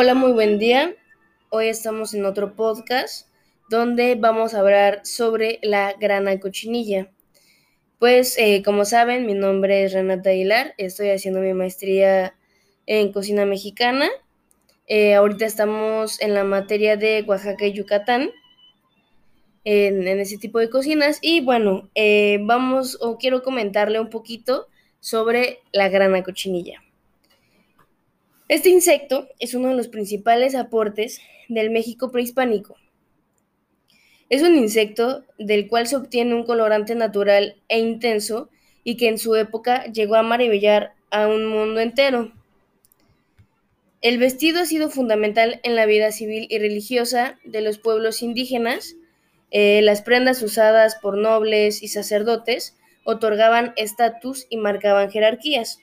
Hola, muy buen día. Hoy estamos en otro podcast donde vamos a hablar sobre la grana cochinilla. Pues, eh, como saben, mi nombre es Renata Aguilar, estoy haciendo mi maestría en cocina mexicana. Eh, ahorita estamos en la materia de Oaxaca y Yucatán, en, ese tipo de cocinas. Y bueno, eh, vamos o quiero comentarle un poquito sobre la grana cochinilla. Este insecto es uno de los principales aportes del México prehispánico. Es un insecto del cual se obtiene un colorante natural e intenso y que en su época llegó a maravillar a un mundo entero. El vestido ha sido fundamental en la vida civil y religiosa de los pueblos indígenas. Eh, las prendas usadas por nobles y sacerdotes otorgaban estatus y marcaban jerarquías.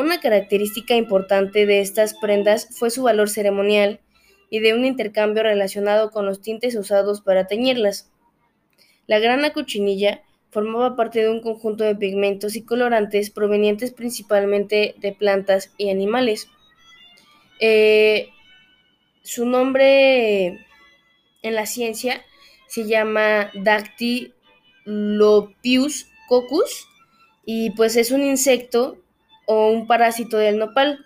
Una característica importante de estas prendas fue su valor ceremonial y de un intercambio relacionado con los tintes usados para teñirlas. La grana cochinilla formaba parte de un conjunto de pigmentos y colorantes provenientes principalmente de plantas y animales. Eh, su nombre en la ciencia se llama Dactylopius coccus y pues es un insecto o un parásito del nopal.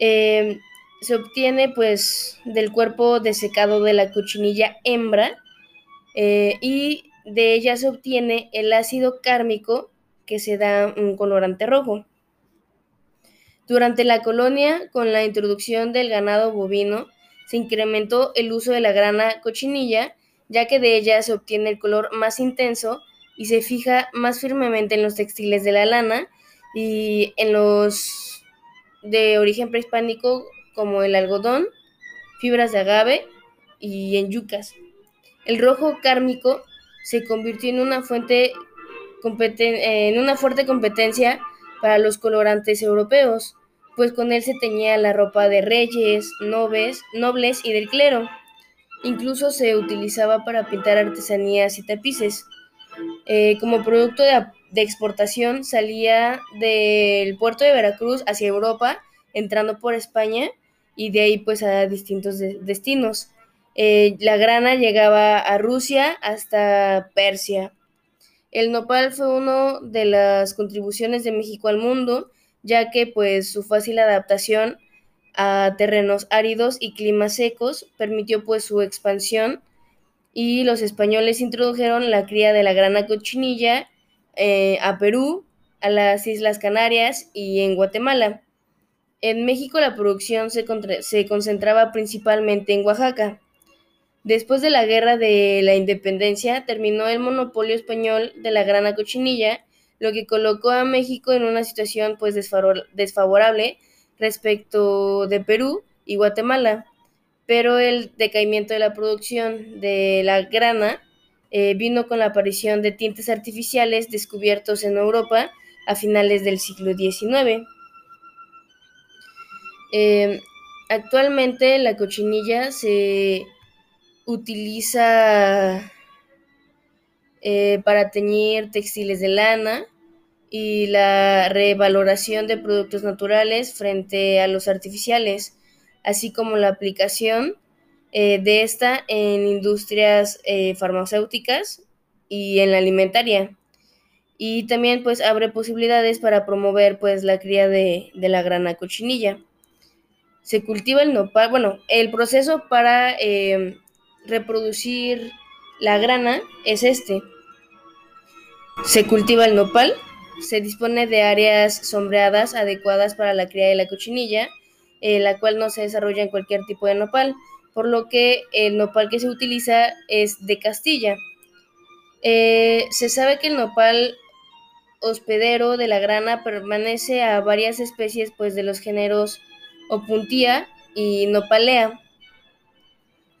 Em, se obtiene pues del cuerpo desecado de la cochinilla hembra eh, y de ella se obtiene el ácido cármico que se da un colorante rojo. Durante la colonia, con la introducción del ganado bovino, se incrementó el uso de la grana cochinilla, ya que de ella se obtiene el color más intenso y se fija más firmemente en los textiles de la lana y en los de origen prehispánico como el algodón, fibras de agave y en yucas. El rojo cármico se convirtió en una fuente en una fuerte competencia para los colorantes europeos, pues con él se teñía la ropa de reyes, nobles, nobles y del clero. Incluso se utilizaba para pintar artesanías y tapices. Eh, como producto de de exportación salía del puerto de Veracruz hacia Europa, entrando por España y de ahí pues a distintos destinos. Eh, la grana llegaba a Rusia hasta Persia. El nopal fue una de las contribuciones de México al mundo, ya que pues su fácil adaptación a terrenos áridos y climas secos permitió pues su expansión y los españoles introdujeron la cría de la grana cochinilla eh, a Perú, a las Islas Canarias y en Guatemala. En México la producción se, se concentraba principalmente en Oaxaca. Después de la Guerra de la Independencia terminó el monopolio español de la grana cochinilla, lo que colocó a México en una situación pues desfavorable respecto de Perú y Guatemala. Pero el decaimiento de la producción de la grana eh, vino con la aparición de tintes artificiales descubiertos en Europa a finales del siglo XIX. Em, actualmente la cochinilla se utiliza eh, para teñir textiles de lana y la revaloración de productos naturales frente a los artificiales, así como la aplicación eh, de esta en industrias eh, farmacéuticas y en la alimentaria. Y también pues abre posibilidades para promover pues la cría de, la grana cochinilla. Se cultiva el nopal, bueno, el proceso para em, reproducir la grana es este. Se cultiva el nopal, se dispone de áreas sombreadas adecuadas para la cría de la cochinilla, eh, la cual no se desarrolla en cualquier tipo de nopal por lo que el nopal que se utiliza es de Castilla. Eh, se sabe que el nopal hospedero de la grana permanece a varias especies pues, de los géneros Opuntia y Nopalea.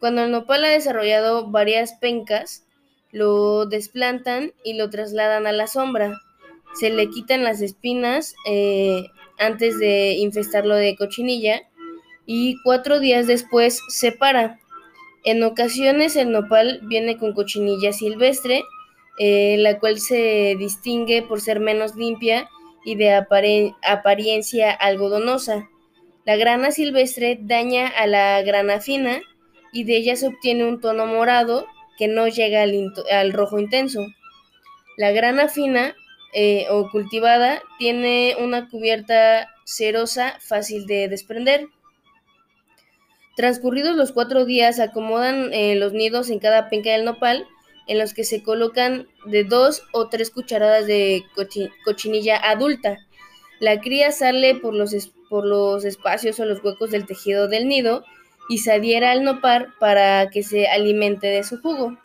Cuando el nopal ha desarrollado varias pencas, lo desplantan y lo trasladan a la sombra. Se le quitan las espinas eh, antes de infestarlo de cochinilla y cuatro días después se para. En ocasiones el nopal viene con cochinilla silvestre, eh, la cual se distingue por ser menos limpia y de apariencia algodonosa. La grana silvestre daña a la grana fina y de ella se obtiene un tono morado que no llega al, rojo intenso. La grana fina eh, o cultivada tiene una cubierta cerosa fácil de desprender. Transcurridos los cuatro días, acomodan eh, los nidos en cada penca del nopal, en los que se colocan de dos o tres cucharadas de cochinilla adulta. La cría sale por los, por los espacios o los huecos del tejido del nido y se adhiera al nopal para que se alimente de su jugo.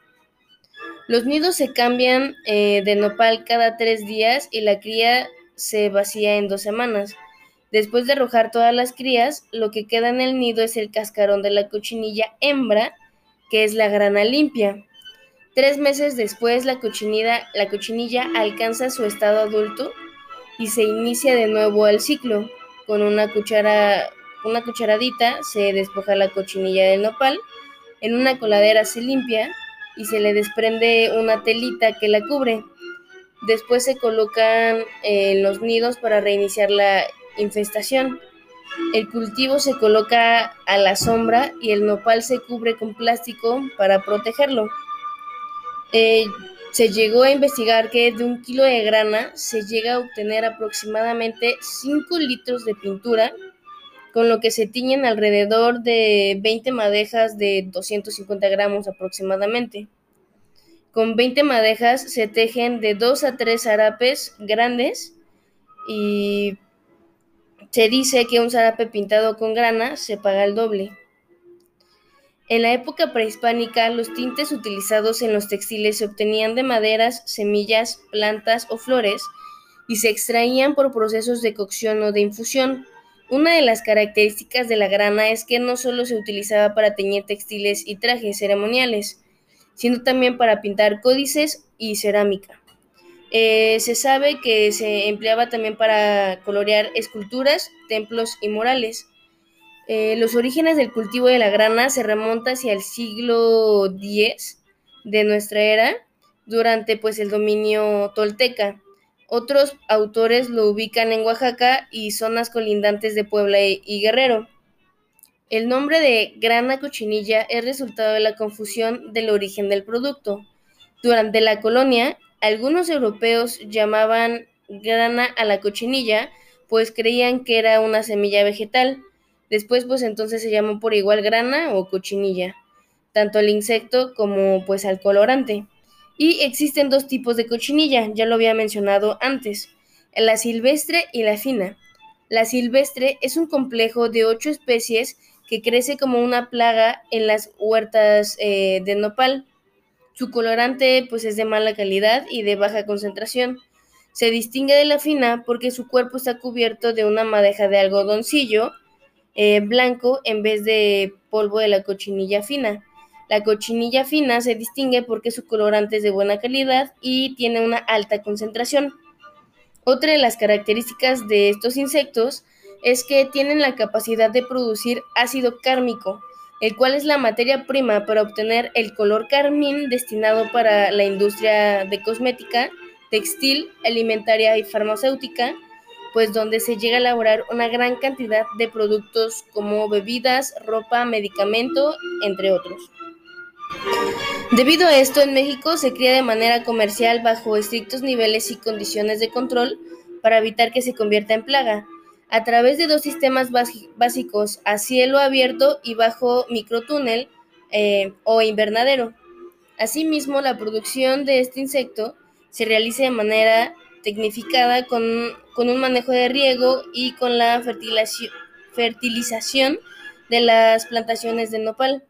Los nidos se cambian eh, de nopal cada tres días y la cría se vacía en dos semanas. Después de arrojar todas las crías, lo que queda en el nido es el cascarón de la cochinilla hembra, que es la grana limpia. Tres meses después, la cochinilla, la cochinilla alcanza su estado adulto y se inicia de nuevo el ciclo. Con una, cuchara, una cucharadita se despoja la cochinilla del nopal, en una coladera se limpia y se le desprende una telita que la cubre. Después se colocan en los nidos para reiniciar la infestación. El cultivo se coloca a la sombra y el nopal se cubre con plástico para protegerlo. Eh, se llegó a investigar que de un kilo de grana se llega a obtener aproximadamente 5 litros de pintura, con lo que se tiñen alrededor de 20 madejas de 250 gramos aproximadamente. Con 20 madejas se tejen de 2 a 3 zarapes grandes y se dice que un zarape pintado con grana se paga el doble. En la época prehispánica, los tintes utilizados en los textiles se obtenían de maderas, semillas, plantas o flores y se extraían por procesos de cocción o de infusión. Una de las características de la grana es que no solo se utilizaba para teñir textiles y trajes ceremoniales, sino también para pintar códices y cerámica. Eh, se sabe que se empleaba también para colorear esculturas, templos y murales. Eh, los orígenes del cultivo de la grana se remontan hacia el siglo X de nuestra era, durante pues el dominio tolteca. Otros autores lo ubican en Oaxaca y zonas colindantes de Puebla y Guerrero. El nombre de grana cochinilla es resultado de la confusión del origen del producto. Durante la colonia, algunos europeos llamaban grana a la cochinilla, pues creían que era una semilla vegetal. Después, pues entonces se llamó por igual grana o cochinilla, tanto al insecto como pues al colorante. Y existen dos tipos de cochinilla, ya lo había mencionado antes, la silvestre y la fina. La silvestre es un complejo de ocho especies que crece como una plaga en las huertas eh, de nopal. Su colorante pues es de mala calidad y de baja concentración. Se distingue de la fina porque su cuerpo está cubierto de una madeja de algodoncillo eh, blanco en vez de polvo de la cochinilla fina. La cochinilla fina se distingue porque su colorante es de buena calidad y tiene una alta concentración. Otra de las características de estos insectos es que tienen la capacidad de producir ácido cármico, el cual es la materia prima para obtener el color carmín destinado para la industria de cosmética, textil, alimentaria y farmacéutica, pues donde se llega a elaborar una gran cantidad de productos como bebidas, ropa, medicamento, entre otros. Debido a esto, en México se cría de manera comercial bajo estrictos niveles y condiciones de control para evitar que se convierta en plaga a través de dos sistemas básicos a cielo abierto y bajo microtúnel eh, o invernadero. Asimismo, la producción de este insecto se realiza de manera tecnificada con, un manejo de riego y con la fertilización de las plantaciones de nopal,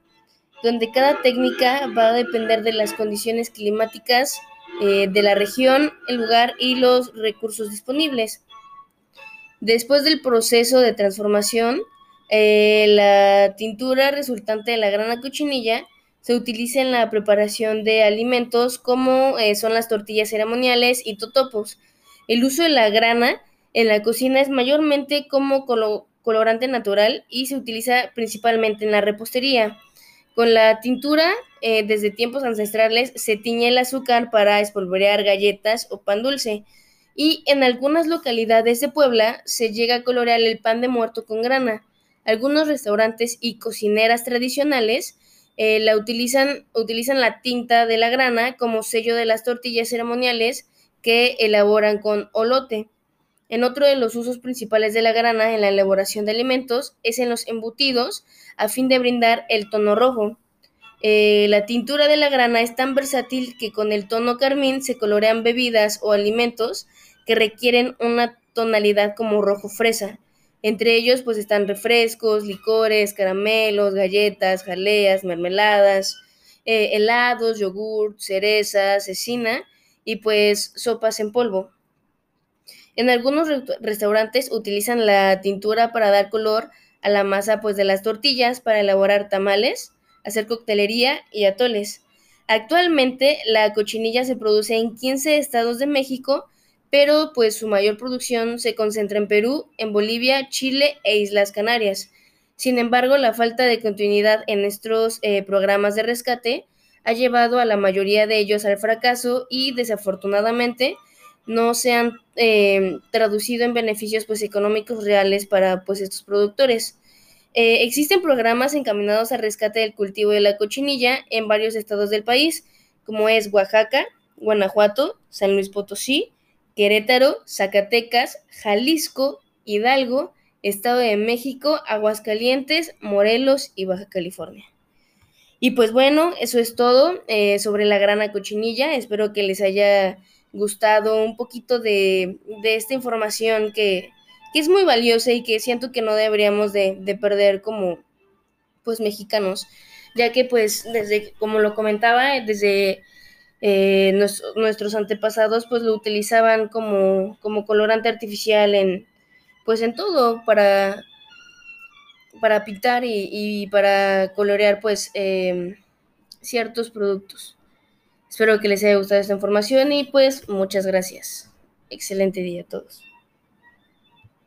donde cada técnica va a depender de las condiciones climáticas eh, de la región, el lugar y los recursos disponibles. Después del proceso de transformación, eh, la tintura resultante de la grana cochinilla se utiliza en la preparación de alimentos como eh, son las tortillas ceremoniales y totopos. El uso de la grana en la cocina es mayormente como colorante natural y se utiliza principalmente en la repostería. Con la tintura, eh, desde tiempos ancestrales, se tiñe el azúcar para espolvorear galletas o pan dulce y en algunas localidades de Puebla se llega a colorear el pan de muerto con grana. algunos restaurantes y cocineras tradicionales eh, la utilizan, utilizan la tinta de la grana como sello de las tortillas ceremoniales que elaboran con olote. En otro de los usos principales de la grana en la elaboración de alimentos es en los embutidos a fin de brindar el tono rojo. Eh, la tintura de la grana es tan versátil que con el tono carmín se colorean bebidas o alimentos que requieren una tonalidad como rojo fresa. Entre ellos pues están refrescos, licores, caramelos, galletas, jaleas, mermeladas, eh, helados, yogur, cereza, cecina y pues sopas en polvo. En algunos restaurantes utilizan la tintura para dar color a la masa pues de las tortillas para elaborar tamales, hacer coctelería y atoles. Actualmente la cochinilla se produce en 15 estados de México, pero pues su mayor producción se concentra en Perú, en Bolivia, Chile e Islas Canarias. Sin embargo, la falta de continuidad en estos eh, programas de rescate ha llevado a la mayoría de ellos al fracaso y desafortunadamente no se han eh, traducido en beneficios pues, económicos reales para pues, estos productores. Eh, existen programas encaminados al rescate del cultivo de la cochinilla en varios estados del país, como es Oaxaca, Guanajuato, San Luis Potosí, Querétaro, Zacatecas, Jalisco, Hidalgo, Estado de México, Aguascalientes, Morelos y Baja California. Y pues bueno, eso es todo eh, sobre la grana cochinilla. Espero que les haya gustado un poquito de, esta información que, es muy valiosa y que siento que no deberíamos de, perder como pues mexicanos, ya que pues desde, como lo comentaba, desde eh, nuestros antepasados pues lo utilizaban como, como colorante artificial en pues en todo para para pintar y, para colorear pues em, ciertos productos. Espero que les haya gustado esta información y pues muchas gracias. Excelente día a todos.